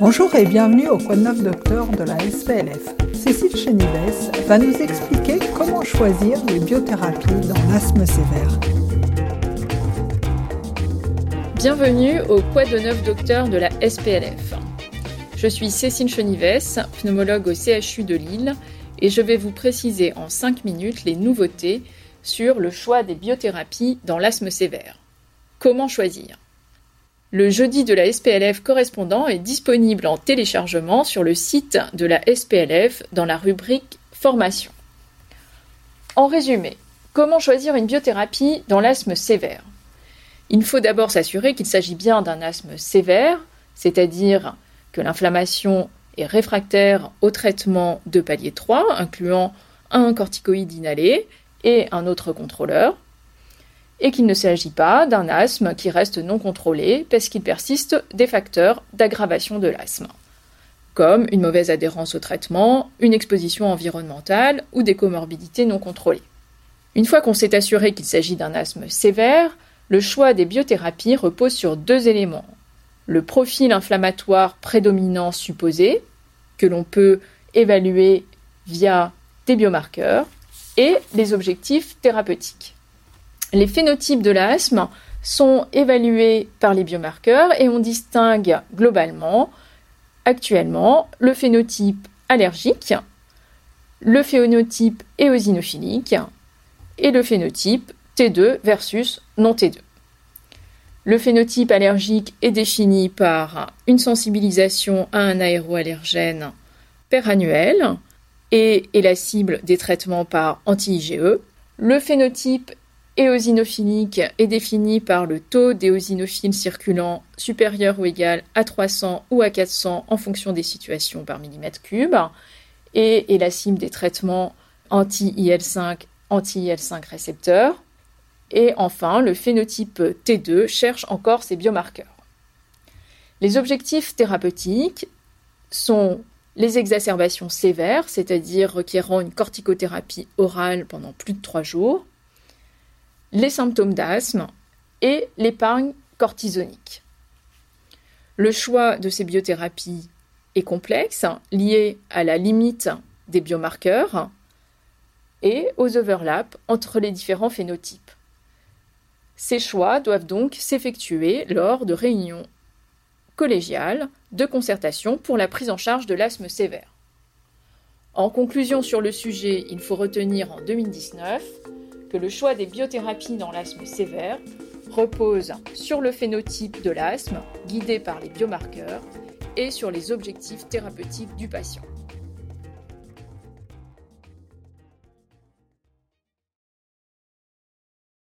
Bonjour et bienvenue au Quoi de neuf docteur de la SPLF. Cécile Chenives va nous expliquer comment choisir les biothérapies dans l'asthme sévère. Bienvenue au Quoi de neuf docteur de la SPLF. Je suis Cécile Chenives, pneumologue au CHU de Lille, et je vais vous préciser en 5 minutes les nouveautés sur le choix des biothérapies dans l'asthme sévère. Comment choisir? Le jeudi de la SPLF correspondant est disponible en téléchargement sur le site de la SPLF dans la rubrique Formation. En résumé, comment choisir une biothérapie dans l'asthme sévère? Il faut d'abord s'assurer qu'il s'agit bien d'un asthme sévère, c'est-à-dire que l'inflammation est réfractaire au traitement de palier 3, incluant un corticoïde inhalé et un autre contrôleur, et qu'il ne s'agit pas d'un asthme qui reste non contrôlé parce qu'il persiste des facteurs d'aggravation de l'asthme, comme une mauvaise adhérence au traitement, une exposition environnementale ou des comorbidités non contrôlées. Une fois qu'on s'est assuré qu'il s'agit d'un asthme sévère, le choix des biothérapies repose sur deux éléments le profil inflammatoire prédominant supposé, que l'on peut évaluer via des biomarqueurs, et les objectifs thérapeutiques. Les phénotypes de l'asthme sont évalués par les biomarqueurs et on distingue globalement actuellement le phénotype allergique, le phénotype éosinophilique et le phénotype T2 versus non T2. Le phénotype allergique est défini par une sensibilisation à un aéroallergène perannuel et est la cible des traitements par anti-IgE. Le phénotype éosinophilique est défini par le taux d'éosinophiles circulant supérieur ou égal à 300 ou à 400 en fonction des situations par millimètre cube et est la cible des traitements anti-IL5, anti-IL5 récepteurs. Et enfin, le phénotype T2 cherche encore ses biomarqueurs. Les objectifs thérapeutiques sont les exacerbations sévères, c'est-à-dire requérant une corticothérapie orale pendant plus de trois jours, les symptômes d'asthme et l'épargne cortisonique. Le choix de ces biothérapies est complexe, lié à la limite des biomarqueurs et aux overlaps entre les différents phénotypes. Ces choix doivent donc s'effectuer lors de réunions collégiales de concertation pour la prise en charge de l'asthme sévère. En conclusion sur le sujet, il faut retenir en 2019 que le choix des biothérapies dans l'asthme sévère repose sur le phénotype de l'asthme, guidé par les biomarqueurs, et sur les objectifs thérapeutiques du patient.